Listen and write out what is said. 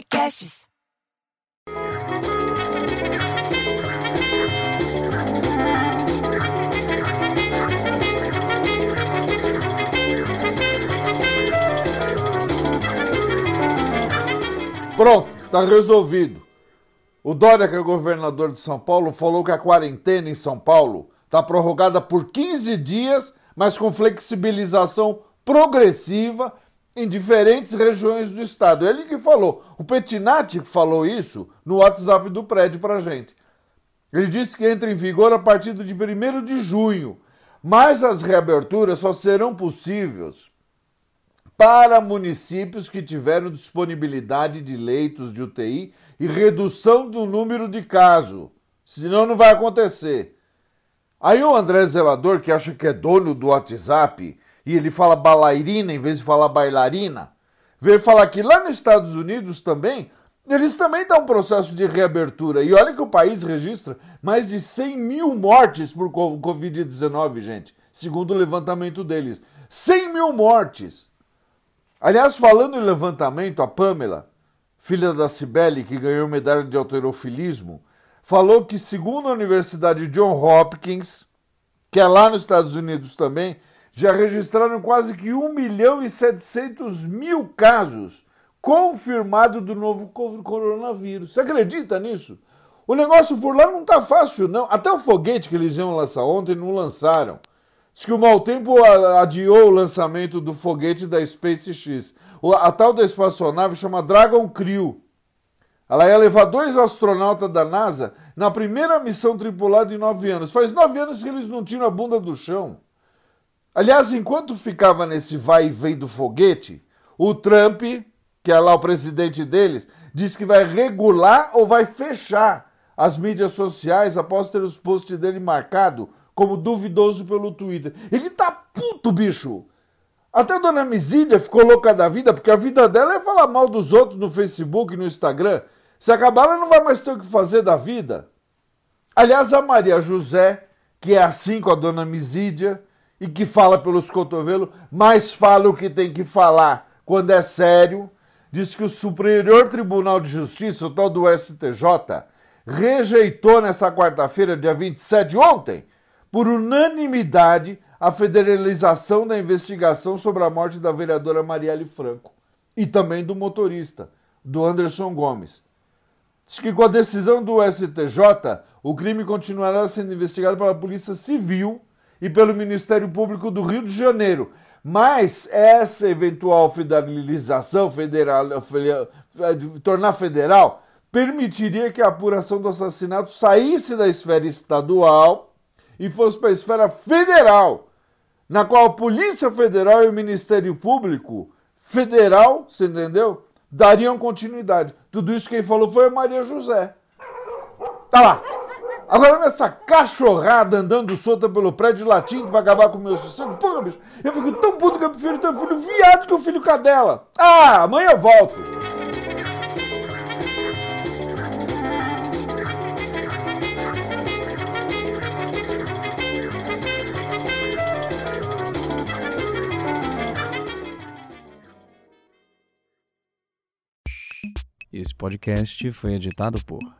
Podcasts. Pronto, tá resolvido. O Dória, que é governador de São Paulo, falou que a quarentena em São Paulo está prorrogada por 15 dias, mas com flexibilização progressiva em diferentes regiões do estado. Ele que falou. O Petinati falou isso no WhatsApp do prédio para gente. Ele disse que entra em vigor a partir de 1 de junho, mas as reaberturas só serão possíveis para municípios que tiveram disponibilidade de leitos de UTI e redução do número de casos. Senão não vai acontecer. Aí o André Zelador, que acha que é dono do WhatsApp, e ele fala bailarina em vez de falar bailarina, veio falar que lá nos Estados Unidos também, eles também estão um processo de reabertura. E olha que o país registra mais de 100 mil mortes por Covid-19, gente, segundo o levantamento deles. 100 mil mortes! Aliás, falando em levantamento, a Pamela, filha da Cibele, que ganhou medalha de alterofilismo, falou que, segundo a Universidade John Hopkins, que é lá nos Estados Unidos também, já registraram quase que 1 milhão e 700 mil casos confirmados do novo coronavírus. Você acredita nisso? O negócio por lá não está fácil, não. Até o foguete que eles iam lançar ontem não lançaram. Diz que o mau tempo adiou o lançamento do foguete da SpaceX. A tal da espaçonave chama Dragon Crew. Ela ia levar dois astronautas da NASA na primeira missão tripulada em nove anos. Faz nove anos que eles não tiram a bunda do chão. Aliás, enquanto ficava nesse vai e vem do foguete, o Trump, que é lá o presidente deles, disse que vai regular ou vai fechar as mídias sociais após ter os posts dele marcado como duvidoso pelo Twitter. Ele tá puto, bicho! Até a dona Misília ficou louca da vida, porque a vida dela é falar mal dos outros no Facebook no Instagram. Se acabar, ela não vai mais ter o que fazer da vida. Aliás, a Maria José, que é assim com a dona Misídia e que fala pelos cotovelos, mas fala o que tem que falar quando é sério, diz que o Superior Tribunal de Justiça, o tal do STJ, rejeitou nessa quarta-feira, dia 27, ontem, por unanimidade, a federalização da investigação sobre a morte da vereadora Marielle Franco e também do motorista, do Anderson Gomes. Diz que com a decisão do STJ, o crime continuará sendo investigado pela Polícia Civil e pelo Ministério Público do Rio de Janeiro. Mas essa eventual federalização, federal, tornar federal, permitiria que a apuração do assassinato saísse da esfera estadual e fosse para a esfera federal, na qual a Polícia Federal e o Ministério Público Federal, você entendeu? Dariam continuidade. Tudo isso quem falou foi a Maria José. Tá lá. Agora nessa cachorrada andando solta pelo prédio latindo pra acabar com o meu sossego. Porra, bicho, eu fico tão puto que eu prefiro ter um filho viado que um filho cadela. Ah, amanhã eu volto. Esse podcast foi editado por